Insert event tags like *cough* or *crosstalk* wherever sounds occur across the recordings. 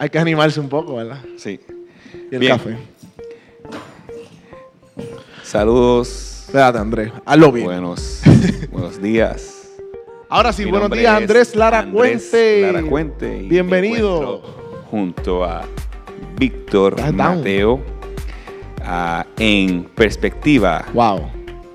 Hay que animarse un poco, ¿verdad? Sí. Y el Bien. café. Saludos. Espérate, Andrés. Hazlo bien. Buenos, *laughs* buenos días. Ahora sí, Mi buenos días, Andrés Lara Andrés Cuente. Lara Cuente, Bienvenido. Junto a Víctor. Mateo ah, en perspectiva Wow.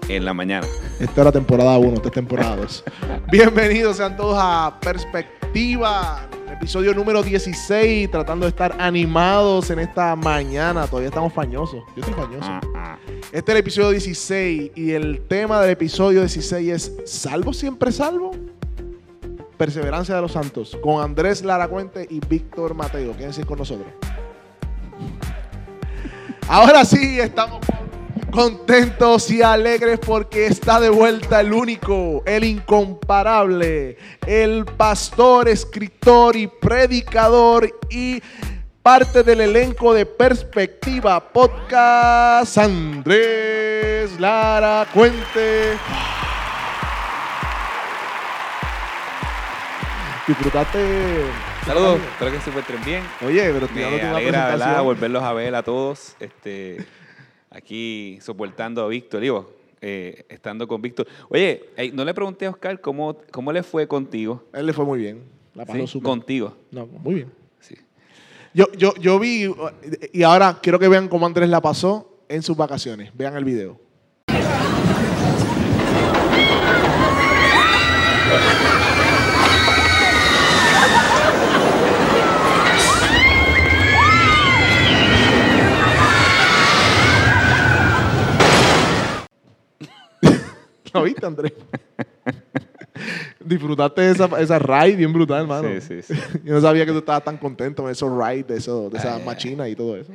en la mañana. Esta era temporada 1, esta es temporada 2. *laughs* Bienvenidos sean todos a Perspectiva, episodio número 16, tratando de estar animados en esta mañana. Todavía estamos fañosos. Yo estoy fañoso. Ah, ah. Este es el episodio 16 y el tema del episodio 16 es ¿Salvo siempre salvo? Perseverancia de los Santos con Andrés Lara Cuente y Víctor Mateo. Quédense con nosotros. Ahora sí, estamos contentos y alegres porque está de vuelta el único, el incomparable, el pastor, escritor y predicador y parte del elenco de Perspectiva Podcast, Andrés Lara Cuente. Disfrutaste. Saludos, espero que se encuentren bien. Oye, pero estoy Me presentación. volverlos a ver a todos. Este, aquí soportando a Víctor, digo, eh, estando con Víctor. Oye, no le pregunté a Oscar cómo, cómo le fue contigo. Él le fue muy bien. La pasó ¿Sí? Contigo. No, muy bien. Sí. Yo, yo, yo vi, y ahora quiero que vean cómo Andrés la pasó en sus vacaciones. Vean el video. Viste, Andrés? Disfrutaste de esa, esa ride bien brutal, hermano. Sí, sí, sí. *laughs* Yo no sabía que tú estabas tan contento con esos rides, de, eso, de y todo eso.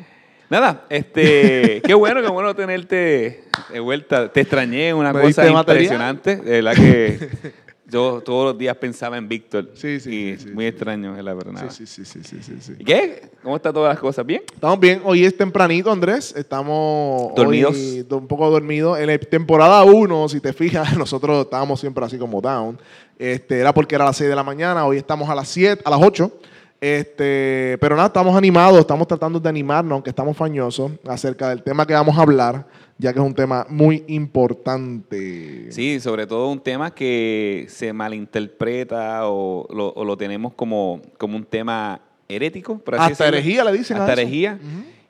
Nada, este, *laughs* qué bueno, qué bueno tenerte de vuelta. Te extrañé, una ¿Me cosa impresionante. De verdad que *laughs* yo todos los días pensaba en Víctor. Sí, sí, Y sí, muy sí. extraño, es la verdad. Sí, sí, sí, sí, sí. ¿Y qué? ¿Cómo están todas las cosas? ¿Bien? Estamos bien. Hoy es tempranito, Andrés. Estamos ¿Dormidos? hoy un poco dormidos. En la temporada 1, si te fijas, *laughs* nosotros estábamos siempre así como down. Este, era porque era a las 6 de la mañana. Hoy estamos a las 7, a las 8. Este, pero nada, estamos animados, estamos tratando de animarnos, aunque estamos fañosos, acerca del tema que vamos a hablar, ya que es un tema muy importante. Sí, sobre todo un tema que se malinterpreta o lo, o lo tenemos como, como un tema herético, por así Hasta decirlo. herejía le dicen a Hasta eso. herejía.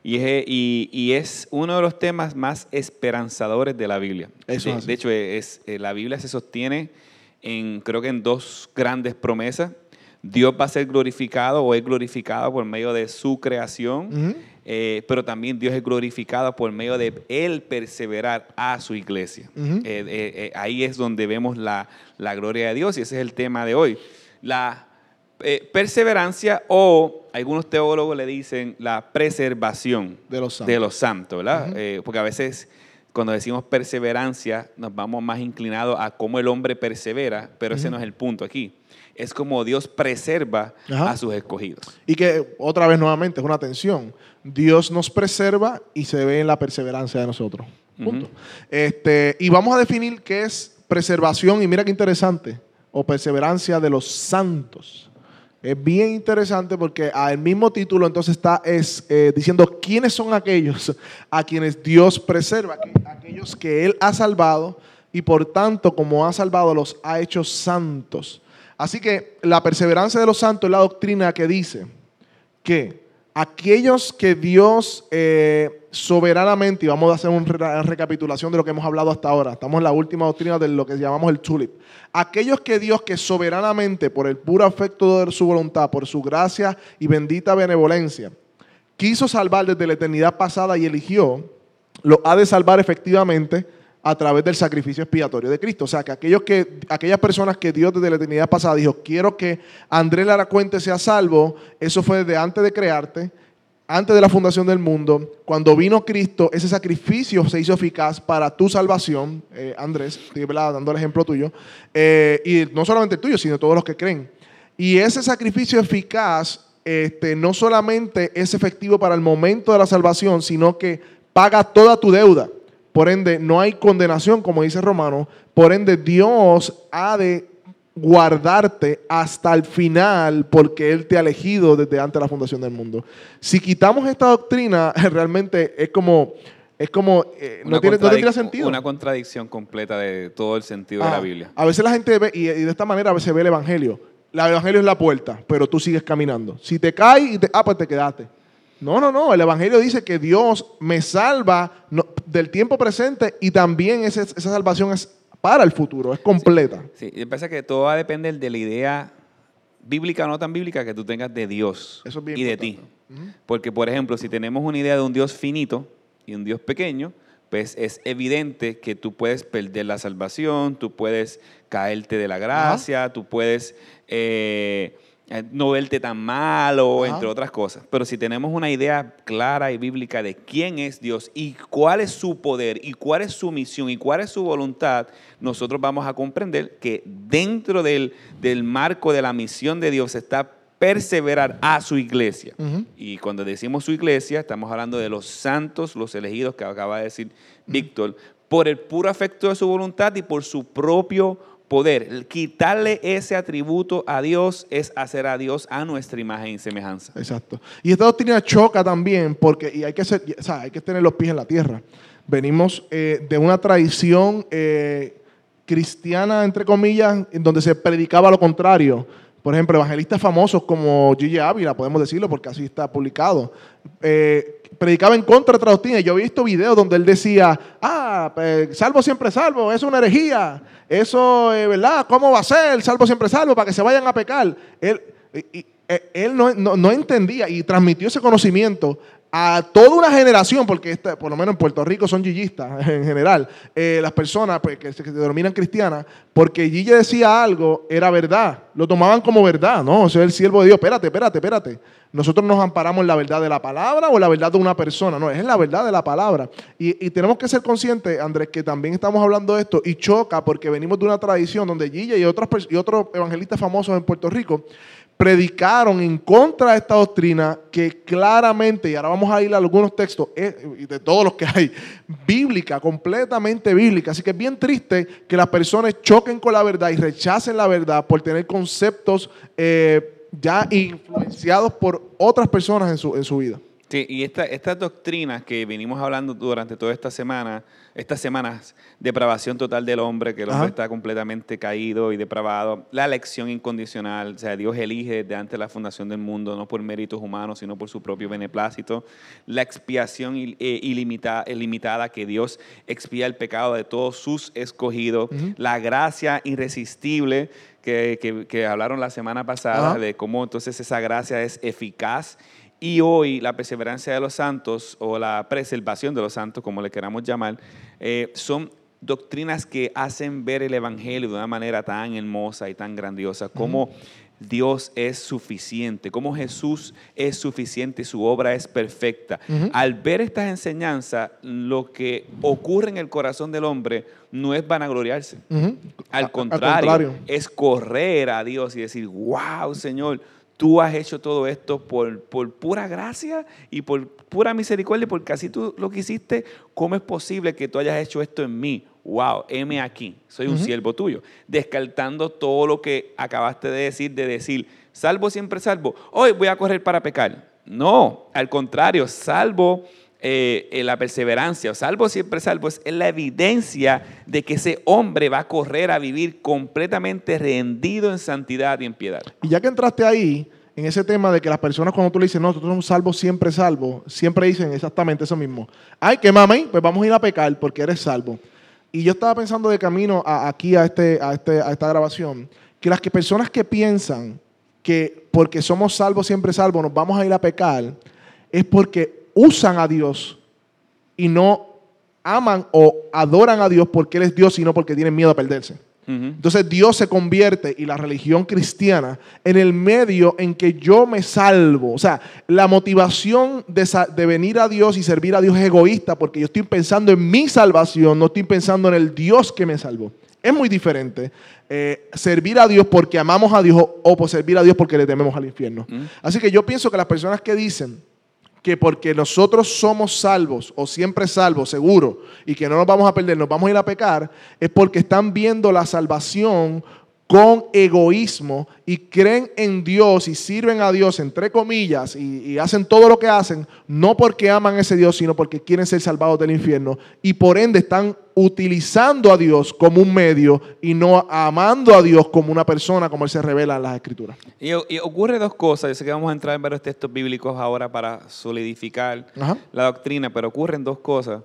Y, es, y, y es uno de los temas más esperanzadores de la Biblia. Eso de, es de hecho, es, eh, la Biblia se sostiene en, creo que en dos grandes promesas. Dios va a ser glorificado o es glorificado por medio de su creación, eh, pero también Dios es glorificado por medio de Él perseverar a su iglesia. Eh, eh, eh, ahí es donde vemos la, la gloria de Dios y ese es el tema de hoy. La perseverancia o algunos teólogos le dicen la preservación De los santos. de los santos, ¿verdad? Porque a veces cuando decimos perseverancia nos vamos más inclinados a cómo el hombre persevera, pero ese no es el punto aquí. Es como Dios preserva Ajá. a sus escogidos. Y que otra vez nuevamente es una tensión. Dios nos preserva y se ve en la perseverancia de nosotros. Punto. Este, y vamos a definir qué es preservación, y mira qué interesante, o perseverancia de los santos. Es bien interesante porque al mismo título entonces está es, eh, diciendo quiénes son aquellos a quienes Dios preserva, que- aquellos que Él ha salvado y por tanto como ha salvado los ha hecho santos. Así que la perseverancia de los santos es la doctrina que dice que aquellos que Dios eh, soberanamente, y vamos a hacer una recapitulación de lo que hemos hablado hasta ahora, estamos en la última doctrina de lo que llamamos el tulip, aquellos que Dios que soberanamente, por el puro afecto de su voluntad, por su gracia y bendita benevolencia, quiso salvar desde la eternidad pasada y eligió, lo ha de salvar efectivamente a través del sacrificio expiatorio de Cristo. O sea, que, aquellos que aquellas personas que Dios desde la eternidad pasada dijo, quiero que Andrés Lara Cuente sea salvo, eso fue desde antes de crearte, antes de la fundación del mundo, cuando vino Cristo, ese sacrificio se hizo eficaz para tu salvación, eh, Andrés, estoy ¿verdad? dando el ejemplo tuyo, eh, y no solamente el tuyo, sino todos los que creen. Y ese sacrificio eficaz este, no solamente es efectivo para el momento de la salvación, sino que paga toda tu deuda. Por ende, no hay condenación, como dice Romano. Por ende, Dios ha de guardarte hasta el final porque Él te ha elegido desde antes de la fundación del mundo. Si quitamos esta doctrina, *laughs* realmente es como, es como eh, no, tiene, no tendría sentido. Una contradicción completa de todo el sentido de Ah, la Biblia. A veces la gente ve, y, de esta manera a veces ve el Evangelio. El Evangelio es la puerta, pero tú sigues caminando. Si te caes, y te- ah, pues te quedaste. No, no, no. El Evangelio dice que Dios me salva no, del tiempo presente y también ese- esa salvación es para el futuro, es completa. Sí, y pasa que todo va a depender de la idea bíblica o no tan bíblica que tú tengas de Dios Eso es bien y de ti. Porque, por ejemplo, si tenemos una idea de un Dios finito y un Dios pequeño, pues es evidente que tú puedes perder la salvación, tú puedes caerte de la gracia, tú puedes eh, no verte tan malo, Ajá. entre otras cosas. Pero si tenemos una idea clara y bíblica de quién es Dios y cuál es su poder y cuál es su misión y cuál es su voluntad, nosotros vamos a comprender que dentro del, del marco de la misión de Dios está perseverar a su iglesia. Y cuando decimos su iglesia, estamos hablando de los santos, los elegidos que acaba de decir Víctor, por el puro afecto de su voluntad y por su propio poder. Quitarle ese atributo a Dios es hacer a Dios a nuestra imagen y semejanza. Exacto. Y esta doctrina choca también porque y hay, que ser, o sea, hay que tener los pies en la tierra. Venimos eh, de una tradición eh, cristiana, entre comillas, en donde se predicaba lo contrario. Por ejemplo, evangelistas famosos como Gigi Ávila, podemos decirlo porque así está publicado, eh, predicaba en contra de doctrina. Yo he visto videos donde él decía, ah, pues, salvo siempre salvo, eso es una herejía, eso, eh, ¿verdad? ¿Cómo va a ser salvo siempre salvo para que se vayan a pecar? Él, y- eh, él no, no- no entendía y transmitió ese conocimiento a toda una generación, porque esta- por lo menos en Puerto Rico son gillistas *laughs* en general, eh, las personas pues, que, se, denominan cristianas, porque Gille decía algo, era verdad, lo tomaban como verdad, ¿no? O sea, el siervo de Dios, espérate, espérate, espérate. Nosotros nos amparamos en la verdad de la palabra o la verdad de una persona, no, es la verdad de la palabra. Y, y tenemos que ser conscientes, Andrés, que también estamos hablando de esto y choca porque venimos de una tradición donde Gille y, pers- y otros evangelistas famosos en Puerto Rico predicaron en contra de esta doctrina que claramente, y ahora vamos a ir a algunos textos, eh, de todos los que hay, bíblica, completamente bíblica. Así que es bien triste que las personas choquen con la verdad y rechacen la verdad por tener conceptos eh, ya influenciados por otras personas en su, en su vida. Sí, y esta- estas doctrinas que venimos hablando durante toda esta semana, estas semanas, depravación total del hombre, que el hombre está completamente caído y depravado, la elección incondicional, o sea, Dios elige desde antes la fundación del mundo, no por méritos humanos, sino por su propio beneplácito, la expiación il- eh, ilimita- ilimitada, que Dios expía el pecado de todos sus escogidos, la gracia irresistible que, que- que hablaron la semana pasada, Ajá. de cómo entonces esa gracia es eficaz y hoy la perseverancia de los santos o la preservación de los santos, como le queramos llamar, eh, son doctrinas que hacen ver el Evangelio de una manera tan hermosa y tan grandiosa, como Dios es suficiente, como Jesús es suficiente y su obra es perfecta. Al ver estas enseñanzas, lo que ocurre en el corazón del hombre no es vanagloriarse. Al contrario, contrario. es correr a Dios y decir, wow, Señor, tú has hecho todo esto por, por pura gracia y por pura misericordia, porque así tú lo que hiciste, ¿cómo es posible que tú hayas hecho esto en mí? Wow, heme aquí, soy un siervo tuyo. Descartando todo lo que acabaste de decir, de decir, salvo siempre salvo, hoy voy a correr para pecar. No, al contrario, salvo eh, eh, la perseverancia, o salvo siempre salvo, es la evidencia de que ese hombre va a correr a vivir completamente rendido en santidad y en piedad. Y ya que entraste ahí, en ese tema de que las personas cuando tú le dices, no, nosotros somos salvos, siempre salvos, siempre dicen exactamente eso mismo. Ay, que mami, pues vamos a ir a pecar porque eres salvo. Y yo estaba pensando de camino aquí a, este, a, este, a esta grabación, que las personas que piensan que porque somos salvos, siempre salvos, nos vamos a ir a pecar, es porque usan a Dios y no aman o adoran a Dios porque Él es Dios, sino porque tienen miedo a perderse. Entonces Dios se convierte y la religión cristiana en el medio en que yo me salvo. O sea, la motivación de, de venir a Dios y servir a Dios es egoísta porque yo estoy pensando en mi salvación, no estoy pensando en el Dios que me salvó. Es muy diferente eh, servir a Dios porque amamos a Dios o, por servir a Dios porque le tememos al infierno. Así que yo pienso que las personas que dicen que porque nosotros somos salvos o siempre salvos, seguro, y que no nos vamos a perder, nos vamos a ir a pecar, es porque están viendo la salvación con egoísmo y creen en Dios y sirven a Dios, entre comillas, y, y hacen todo lo que hacen, no porque aman a ese Dios, sino porque quieren ser salvados del infierno. Y por ende están utilizando a Dios como un medio y no amando a Dios como una persona, como Él se revela en las Escrituras. Y, y ocurre dos cosas. Yo sé que vamos a entrar en varios textos bíblicos ahora para solidificar Ajá. la doctrina, pero ocurren dos cosas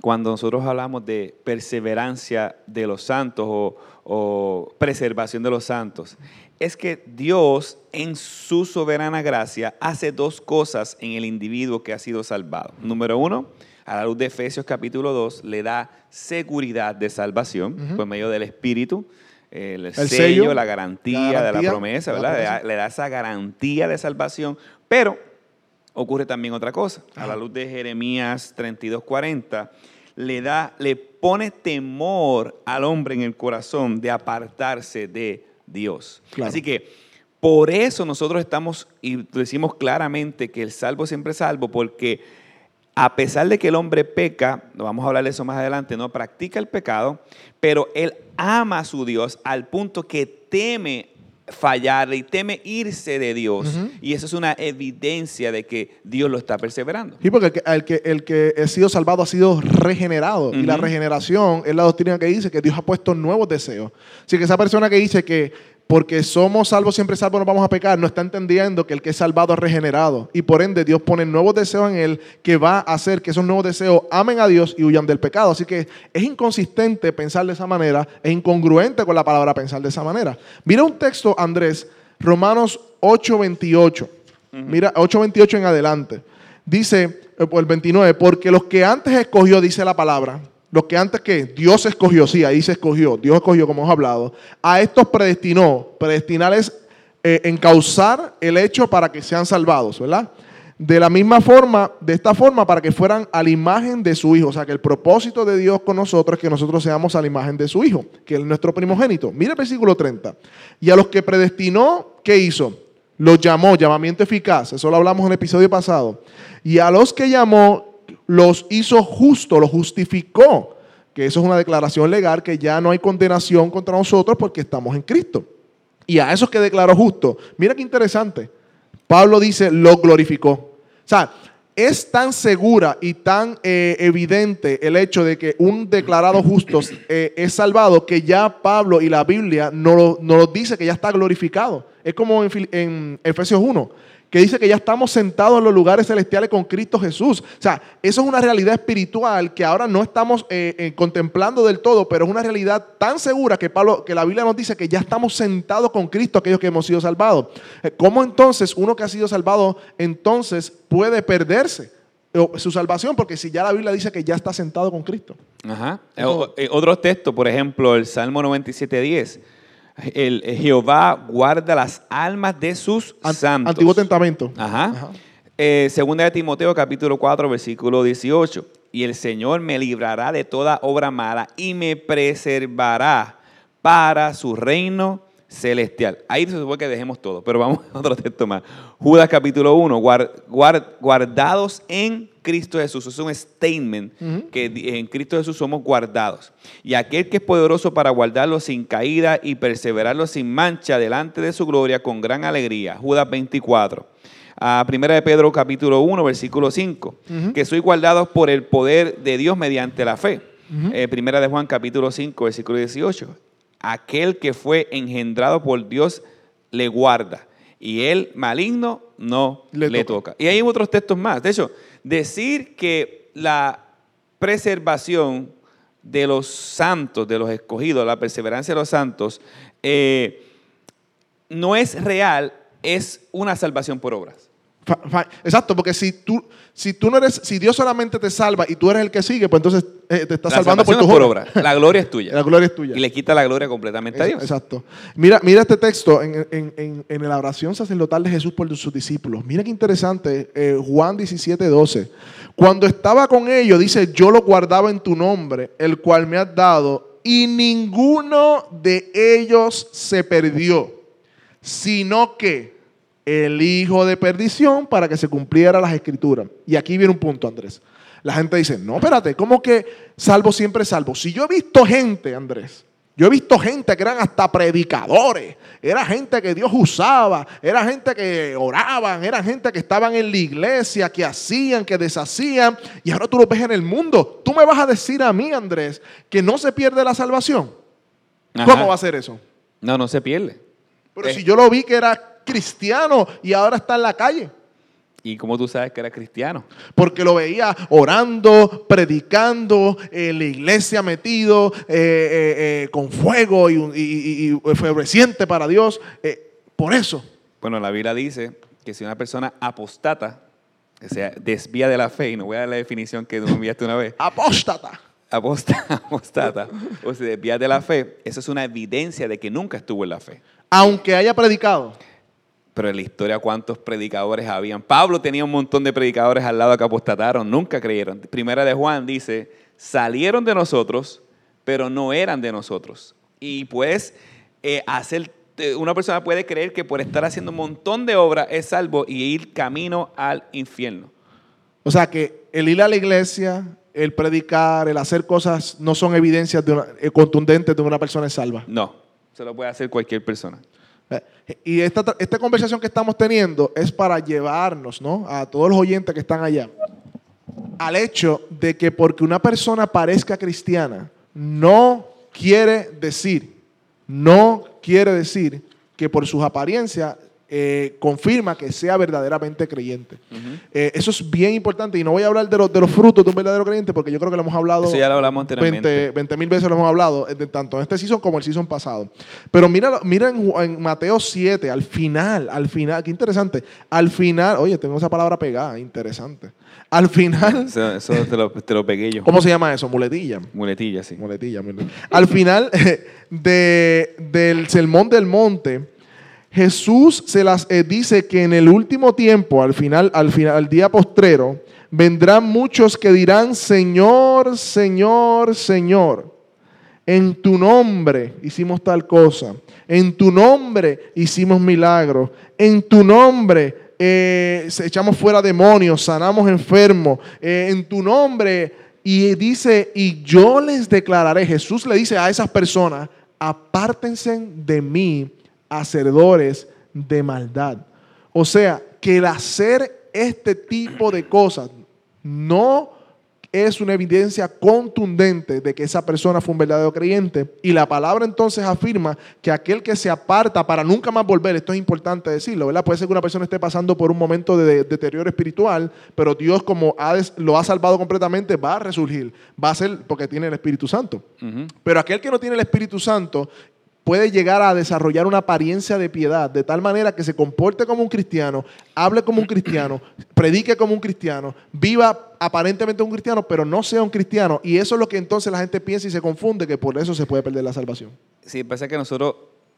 cuando nosotros hablamos de perseverancia de los santos o, o preservación de los santos. Es que Dios, en su soberana gracia, hace dos cosas en el individuo que ha sido salvado. Número uno, a la luz de Efesios capítulo 2, le da seguridad de salvación por medio del Espíritu, el, sello, sello, la garantía, la de la promesa, la ¿verdad? Le da- promesa. le da esa garantía de salvación, pero ocurre también otra cosa. A la luz de Jeremías 32:40, le da, le pone temor al hombre en el corazón de apartarse de Dios. Claro. Así que por eso nosotros estamos y decimos claramente que el salvo siempre es salvo, porque a pesar de que el hombre peca, vamos a hablar de eso más adelante, no practica el pecado, pero él ama a su Dios al punto que teme fallarle y teme irse de Dios. Y eso es una evidencia de que Dios lo está perseverando. Sí, porque el que, el que, el que ha sido salvado ha sido regenerado. Y la regeneración es la doctrina que dice que Dios ha puesto nuevos deseos. Así que esa persona que dice que porque somos salvos, siempre salvos, no vamos a pecar, no está entendiendo que el que es salvado es regenerado. Y por ende, Dios pone nuevos deseos en él que va a hacer que esos nuevos deseos amen a Dios y huyan del pecado. Así que es inconsistente pensar de esa manera, es incongruente con la palabra pensar de esa manera. Mira un texto, Andrés, Romanos 8:28. Mira, 8:28 en adelante. Dice, eh, el 29, porque los que antes escogió, dice la palabra, los que antes que Dios escogió, sí, ahí se escogió, Dios escogió, como hemos hablado, a estos predestinó. Predestinar es eh, encauzar el hecho para que sean salvados, ¿verdad? De la misma forma, de esta forma, para que fueran a la imagen de su Hijo. O sea, que el propósito de Dios con nosotros es que nosotros seamos a la imagen de su Hijo, que es nuestro primogénito. Mira el versículo 30. Y a los que predestinó, ¿qué hizo? Los llamó, llamamiento eficaz. Eso lo hablamos en el episodio pasado. Y a los que llamó, los hizo justo, los justificó. Que eso es una declaración legal que ya no hay condenación contra nosotros porque estamos en Cristo. Y a esos que declaró justo, mira qué interesante. Pablo dice, lo glorificó. O sea, es tan segura y tan eh, evidente el hecho de que un declarado justo eh, es salvado que ya Pablo y la Biblia nos lo, dice que ya está glorificado. Es como en, en Efesios 1, que dice que ya estamos sentados en los lugares celestiales con Cristo Jesús. O sea, eso es una realidad espiritual que ahora no estamos eh, eh, contemplando del todo, pero es una realidad tan segura que, Pablo, que la Biblia nos dice que ya estamos sentados con Cristo, aquellos que hemos sido salvados. Eh, ¿Cómo entonces uno que ha sido salvado entonces puede perderse su salvación? Porque si ya la Biblia dice que ya está sentado con Cristo. Ajá. Eso- o- otros textos, por ejemplo, el Salmo 97.10. El, Jehová guarda las almas de sus An- santos. Antiguo Testamento. Ajá. Ajá. Eh, segunda de Timoteo, capítulo 4, versículo 18. Y el Señor me librará de toda obra mala y me preservará para su reino celestial. Ahí se supone que dejemos todo, pero vamos a otro texto más. Judas capítulo 1, guar- guar- guardados en Cristo Jesús. Es un statement que en Cristo Jesús somos guardados. Y aquel que es poderoso para guardarlos sin caída y perseverarlos sin mancha delante de su gloria con gran alegría. Judas 24 a Primera de Pedro capítulo 1, versículo 5, que soy guardados por el poder de Dios mediante la fe. Eh, primera de Juan capítulo 5, versículo 18. Aquel que fue engendrado por Dios le guarda y el maligno no Le le, toca. toca. Y hay otros textos más. De hecho, decir que la preservación de los santos, de los escogidos, la perseverancia de los santos, eh, no es real, es una salvación por obras. Exacto, porque si tú, si tú no eres, si Dios solamente te salva y tú eres el que sigue, pues entonces eh, te está La salvando por tu por obra. La gloria es tuya. La gloria es tuya. Y le quita la gloria completamente a Dios. Exacto. Mira, mira este texto en, en- en- en la oración sacerdotal de Jesús por sus discípulos. Mira qué interesante. eh, Juan 17, 12. Cuando estaba con ellos, dice, yo lo guardaba en tu nombre, el cual me has dado, y ninguno de ellos se perdió, sino que el hijo de perdición para que se cumpliera las escrituras. Y aquí viene un punto, Andrés. La gente dice, no, espérate, ¿cómo que salvo siempre salvo? Si yo he visto gente, Andrés, Yo he visto gente que eran hasta predicadores, era gente que Dios usaba, era gente que oraban, era gente que estaban en la iglesia, que hacían, que deshacían, y ahora tú lo ves en el mundo. Tú me vas a decir a mí, Andrés, que no se pierde la salvación. Ajá. ¿Cómo va a ser eso? No, no se pierde. Pero Eh. si yo lo vi que era cristiano y ahora está en la calle. ¿Y cómo tú sabes que era cristiano? Porque lo veía orando, predicando, en la iglesia metido, eh, eh, eh, con fuego y, y, y- y efervesciente para Dios. Eh, por eso. Bueno, la Biblia dice que si una persona apostata, que sea desvía de la fe, y no voy a dar la definición que tú me enviaste una vez, Apóstata. aposta- *laughs* apostata o se desvía de la fe, eso es una evidencia de que nunca estuvo en la fe. Aunque haya predicado. Pero en la historia, ¿cuántos predicadores habían? Pablo tenía un montón de predicadores al lado que apostataron, nunca creyeron. Primera de Juan dice, salieron de nosotros, pero no eran de nosotros. Y pues, eh, hacer, eh, una persona puede creer que por estar haciendo un montón de obras es salvo y ir camino al infierno. O sea que el ir a la iglesia, el predicar, el hacer cosas no son evidencias de una- eh, contundentes de una persona es salva. No, se lo puede hacer cualquier persona. Y esta, esta conversación que estamos teniendo es para llevarnos, ¿no? A todos los oyentes que están allá, al hecho de que porque una persona parezca cristiana, no quiere decir, no quiere decir que por sus apariencias eh, confirma que sea verdaderamente creyente. Eh, eso es bien importante y no voy a hablar de, los de los frutos de un verdadero creyente porque yo creo que lo hemos hablado Eso ya lo hablamos anteriormente. 20 mil veces lo hemos hablado, eh, de- tanto en este season como el season pasado. Pero mira, mira en, en Mateo 7, al final, al final, qué interesante. Al final, oye, tengo esa palabra pegada, interesante. Al final, *laughs* Eso, eso te, lo, te lo pegué yo. ¿cómo se llama eso? Muletilla. Muletilla, sí. Muletilla, muletilla. Al final *laughs* de- del sermón del monte, Jesús se las eh, dice que en el último tiempo, al final, al final, al día postrero, vendrán muchos que dirán, Señor, Señor, Señor, en tu nombre hicimos tal cosa, en tu nombre hicimos milagros, en tu nombre eh, echamos fuera demonios, sanamos enfermos, eh, en tu nombre. Y dice, y yo les declararé, Jesús le dice a esas personas, apártense de mí, hacedores de maldad. O sea, que el hacer este tipo de cosas no es una evidencia contundente de que esa persona fue un verdadero creyente. Y la palabra entonces afirma que aquel que se aparta para nunca más volver, esto es importante decirlo, ¿verdad? Puede ser que una persona esté pasando por un momento de, de deterioro espiritual, pero Dios como ha lo ha salvado completamente, va a resurgir, va a ser porque tiene el Espíritu Santo. Pero aquel que no tiene el Espíritu Santo puede llegar a desarrollar una apariencia de piedad de tal manera que se comporte como un cristiano, hable como un cristiano, predique como un cristiano, viva aparentemente un cristiano, pero no sea un cristiano. Y eso es lo que entonces la gente piensa y se confunde, que por eso se puede perder la salvación. Sí, pasa que nosotros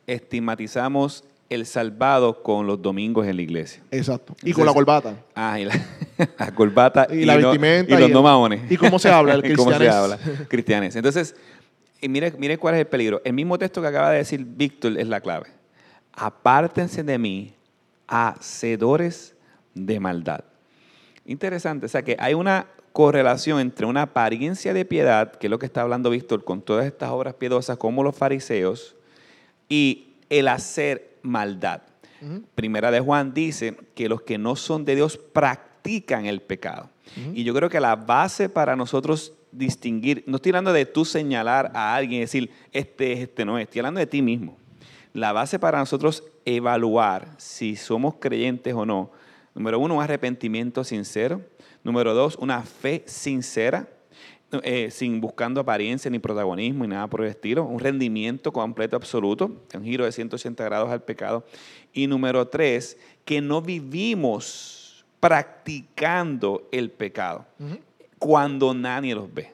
estigmatizamos el salvado con los domingos en la iglesia. Exacto. Y Entonces- con la corbata. Ah, y la, *laughs* la corbata Y la no- vestimenta y los y no maones. y cómo se habla, el *laughs* Y cómo se habla, cristianes. Entonces, y mire, mire cuál es el peligro. El mismo texto que acaba de decir Víctor es la clave. Apártense de mí, hacedores de maldad. Interesante, o sea que hay una correlación entre una apariencia de piedad, que es lo que está hablando Víctor con todas estas obras piedosas como los fariseos, y el hacer maldad. Primera de Juan dice que los que no son de Dios practican el pecado. Y yo creo que la base para nosotros distinguir, no estoy hablando de tú señalar a alguien y decir, este es, este no es, estoy hablando de ti mismo. La base para nosotros evaluar si somos creyentes o no, número uno, un arrepentimiento sincero. Número dos, una fe sincera, eh, sin buscando apariencia ni protagonismo ni nada por el estilo. Un rendimiento completo, absoluto, un giro de 180 grados al pecado. Y número tres, que no vivimos practicando el pecado cuando nadie los ve.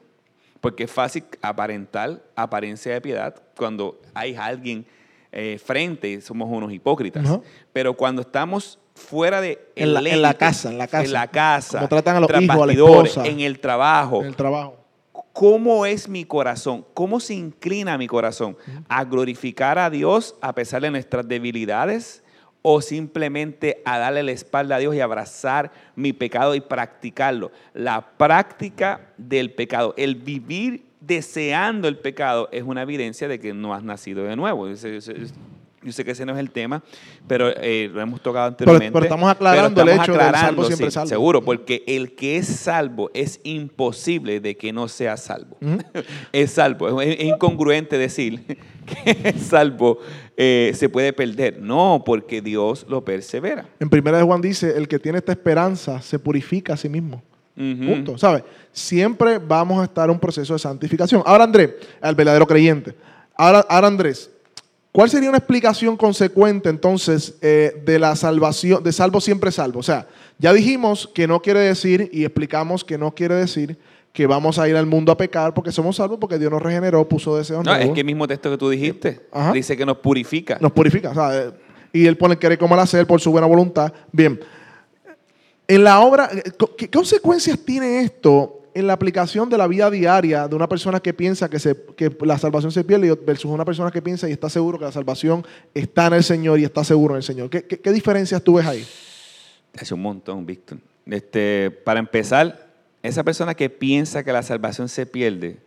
Porque es fácil aparentar apariencia de piedad cuando hay alguien eh, frente somos unos hipócritas. Pero cuando estamos fuera de En la- en casa, en la casa. en la casa, Como tratan a los hijos, a la bastidores, esposa. en el trabajo, En el trabajo. ¿Cómo es mi corazón? ¿Cómo se inclina mi corazón? ¿A glorificar a Dios a pesar de nuestras debilidades? ¿O simplemente a darle la espalda a Dios y abrazar mi pecado y practicarlo? La práctica del pecado, el vivir deseando el pecado es una evidencia de que no has nacido de nuevo. Yo sé que ese no es el tema, pero eh, lo hemos tocado anteriormente. pero estamos aclarando el hecho del salvo aclarando, siempre salvo. Seguro, porque el que es salvo es imposible de que no sea salvo. *laughs* Es salvo. Es, es incongruente decir *laughs* que es salvo eh, se puede perder. No, porque Dios lo persevera. En primera de Juan dice, el que tiene esta esperanza se purifica a sí mismo. Ujú. Punto. ¿Sabes? Siempre vamos a estar en un proceso de santificación. Ahora, Andrés, el verdadero creyente. Ahora, ahora Andrés, ¿cuál sería una explicación consecuente entonces eh, de la salvación, de salvo siempre salvo? O sea, ya dijimos que no quiere decir y explicamos que no quiere decir que vamos a ir al mundo a pecar porque somos salvos porque Dios nos regeneró, puso deseos No, es nuevos, que el mismo texto que tú dijiste Ajá. dice que nos purifica. nos purifica. o sea, eh, y Él pone el querer como el hacer por su buena voluntad. Bien. En la obra, eh, ¿qué consecuencias tiene esto en la aplicación de la vida diaria de una persona que piensa que, se, que la salvación se pierde versus una persona que piensa y está seguro que la salvación está en el Señor y está seguro en el Señor? ¿Qué, qué- qué diferencias tú ves ahí? Es un montón, Víctor. Este, para empezar, esa persona que piensa que la salvación se pierde,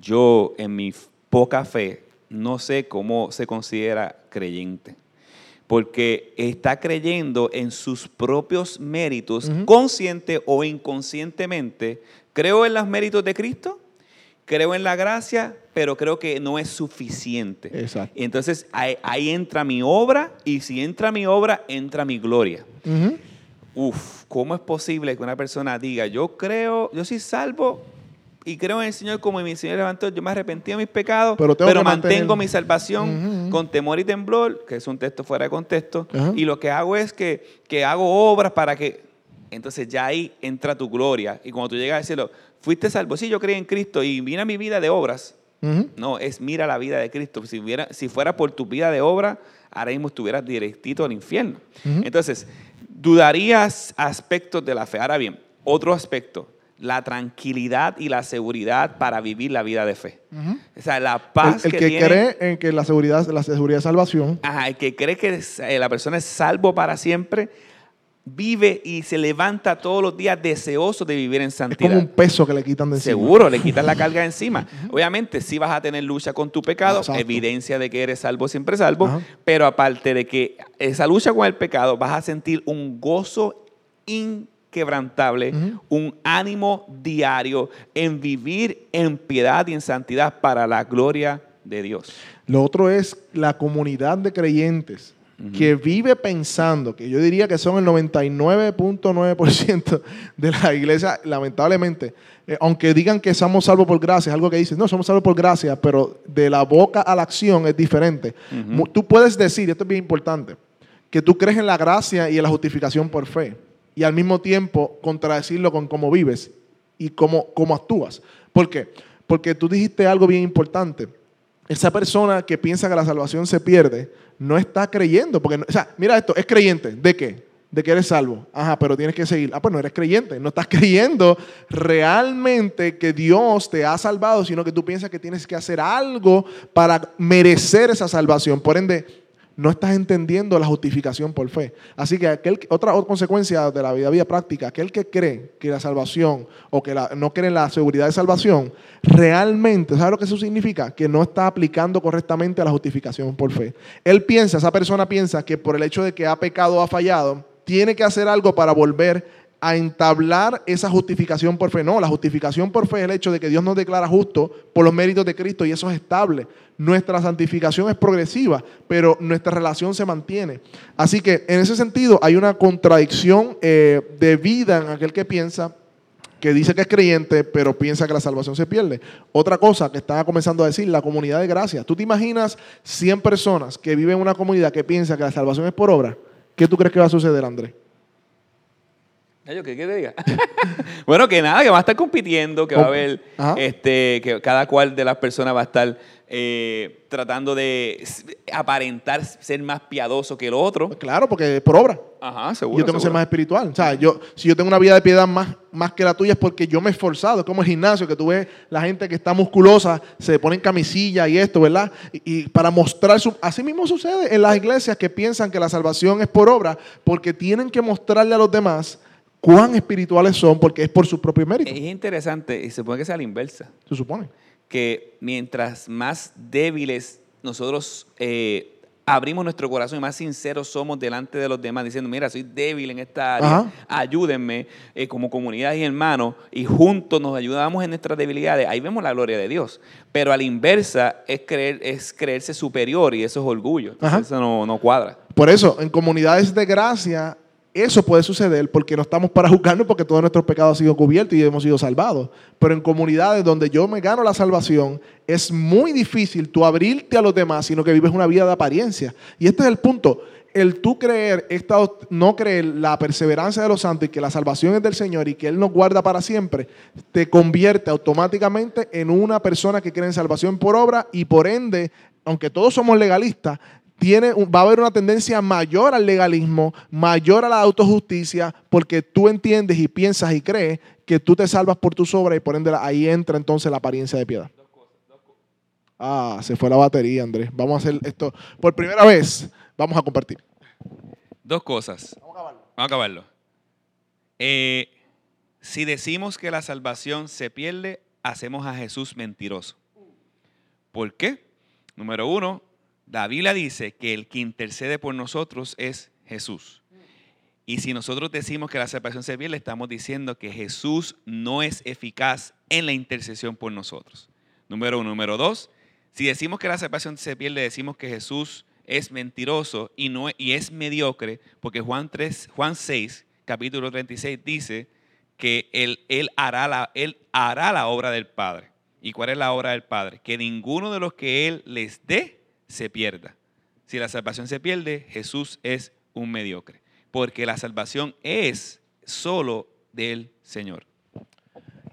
yo en mi poca fe no sé cómo se considera creyente. Porque está creyendo en sus propios méritos, consciente o inconscientemente. Creo en los méritos de Cristo, creo en la gracia, pero creo que no es suficiente. Exacto. Entonces ahí, ahí entra mi obra, y si entra mi obra, entra mi gloria. Ujú. Uf, ¿cómo es posible que una persona diga, yo creo, yo soy salvo y creo en el Señor como mi Señor levantó, yo me arrepentí de mis pecados, Pero pero, mantengo mantener- mi salvación con temor y temblor, que es un texto fuera de contexto, Ajá. y lo que hago es que, que hago obras para que, entonces ya ahí entra tu gloria, y cuando tú llegas al cielo, fuiste salvo, sí, yo creí en Cristo y mira mi vida de obras, no, es mira la vida de Cristo. Si, hubiera, si fuera por tu vida de obra, ahora mismo estuvieras directito al infierno. Entonces, dudarías aspectos de la fe. Ahora bien, otro aspecto, la tranquilidad y la seguridad para vivir la vida de fe. O sea, la paz El, el que, que tiene- cree en que la seguridad, la seguridad de salvación Ajá, el que cree que eh, la persona es salvo para siempre, vive y se levanta todos los días deseoso de vivir en es santidad. como un peso que le quitan de encima. Seguro, le quitas la carga de *laughs* encima. Obviamente, sí vas a tener lucha con tu pecado, Exacto. evidencia de que eres salvo, siempre salvo, Ajá. pero aparte de que esa lucha con el pecado, vas a sentir un gozo inquebrantable, un ánimo diario en vivir en piedad y en santidad para la gloria de Dios. Lo otro es la comunidad de creyentes que vive pensando, que yo diría que son el 99.9% de la iglesia, lamentablemente, eh, aunque digan que somos salvos por gracia, es algo que dicen, no, somos salvos por gracia, pero de la boca a la acción es diferente. Tú puedes decir, esto es bien importante, que tú crees en la gracia y en la justificación por fe, y al mismo tiempo contradecirlo con cómo vives y cómo, cómo actúas. ¿Por qué? Porque tú dijiste algo bien importante. Esa persona que piensa que la salvación se pierde, no está creyendo. Porque, o sea, mira esto, es creyente. ¿De qué? De que eres salvo. Ajá, pero tienes que seguir. Ah, pues no eres creyente. No estás *laughs* creyendo realmente que Dios te ha salvado, sino que tú piensas que tienes que hacer algo para merecer esa salvación. Por ende, no estás entendiendo la justificación por fe. Así que otra, consecuencia de la vida, vida práctica, aquel que cree que la salvación o que no cree en la seguridad de salvación, realmente, ¿sabe lo que eso significa? Que no está aplicando correctamente la justificación por fe. Él piensa, esa persona piensa que por el hecho de que ha pecado o ha fallado, tiene que hacer algo para volver a entablar esa justificación por fe. No, la justificación por fe es el hecho de que Dios nos declara justo por los méritos de Cristo y eso es estable. Nuestra santificación es progresiva, pero nuestra relación se mantiene. Así que en ese sentido hay una contradicción eh, de vida en aquel que piensa que dice que es creyente, pero piensa que la salvación se pierde. Otra cosa que estaba comenzando a decir, la comunidad de gracia. ¿Tú te imaginas 100 personas que viven en una comunidad que piensa que la salvación es por obra? ¿Qué tú crees que va a suceder, Andrés? ¿Yo qué, qué te diga? *laughs* bueno, que nada, que va a estar compitiendo, que va a haber, Ajá. este, que cada cual de las personas va a estar eh, tratando de aparentar ser más piadoso que el otro. Pues claro, porque es por obra. Ajá, seguro. yo tengo que ser más espiritual. O sea, yo, si yo tengo una vida de piedad más, más que la tuya es porque yo me he esforzado. Es como el gimnasio, que tú ves la gente que está musculosa, se pone en camisilla y esto, ¿verdad? Y, y para mostrar su... Así mismo sucede en las iglesias que piensan que la salvación es por obra, porque tienen que mostrarle a los demás cuán espirituales son, porque es por su propio mérito. Es interesante, y se supone que sea la inversa. Se supone. que mientras más débiles nosotros eh, abrimos nuestro corazón y más sinceros somos delante de los demás, diciendo, mira, soy débil en esta área, Ajá. ayúdenme eh, como comunidad y hermanos, y juntos nos ayudamos en nuestras debilidades, ahí vemos la gloria de Dios. Pero a la inversa es, creer, es creerse superior y eso es orgullo. Entonces, eso no, no cuadra. Por eso, en comunidades de gracia, eso puede suceder porque no estamos para juzgarnos porque todos nuestros pecados han sido cubiertos y hemos sido salvados. Pero en comunidades donde yo me gano la salvación, es muy difícil tú abrirte a los demás, sino que vives una vida de apariencia. Y este es el punto. El tú creer, esta, no creer la perseverancia de los santos y que la salvación es del Señor y que Él nos guarda para siempre, te convierte automáticamente en una persona que cree en salvación por obra y por ende, aunque todos somos legalistas, tiene, va a haber una tendencia mayor al legalismo, mayor a la autojusticia, porque tú entiendes y piensas y crees que tú te salvas por tus obras y por ende ahí entra entonces la apariencia de piedad. Ah, se fue la batería, Andrés. Vamos a hacer esto por primera vez. Vamos a compartir. Dos cosas. Vamos a acabarlo. Vamos a acabarlo. Eh, si decimos que la salvación se pierde, hacemos a Jesús mentiroso. ¿Por qué? Número uno, la Biblia dice que el que intercede por nosotros es Jesús. Y si nosotros decimos que la salvación se pierde, estamos diciendo que Jesús no es eficaz en la intercesión por nosotros. Número uno. Número dos, si decimos que la salvación se pierde, decimos que Jesús es mentiroso y, no, y es mediocre, porque Juan, 3, Juan 6, capítulo 36, dice que él, él, hará la, él hará la obra del Padre. ¿Y cuál es la obra del Padre? Que ninguno de los que Él les dé se pierda. Si la salvación se pierde, Jesús es un mediocre. Porque la salvación es solo del Señor.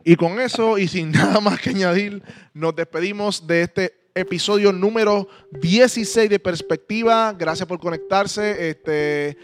Y con eso y sin *laughs* nada más que añadir, nos despedimos de este episodio número 16 de Perspectiva. Gracias por conectarse. Este,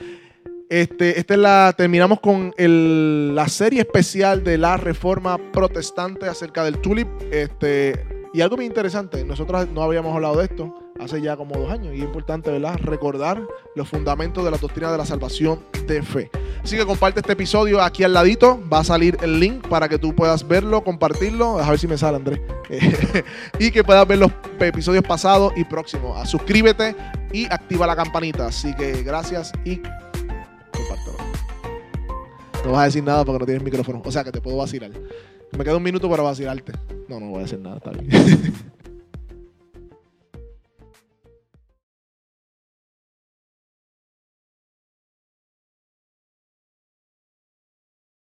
este, esta es la, terminamos con la serie especial de la Reforma Protestante acerca del tulip. Este, y algo muy interesante, nosotros no habíamos hablado de esto hace ya como dos años y es importante, ¿verdad? Recordar los fundamentos de la doctrina de la salvación de fe. Así que comparte este episodio aquí al ladito. Va a salir el link para que tú puedas verlo, compartirlo. A ver si me sale, Andrés. *laughs* y que puedas ver los episodios pasados y próximos. Suscríbete y activa la campanita. Así que gracias y compártelo. No vas a decir nada porque no tienes micrófono. O sea que te puedo vacilar. Me queda un minuto para vacilarte. No, no voy a decir nada. Está bien. *laughs*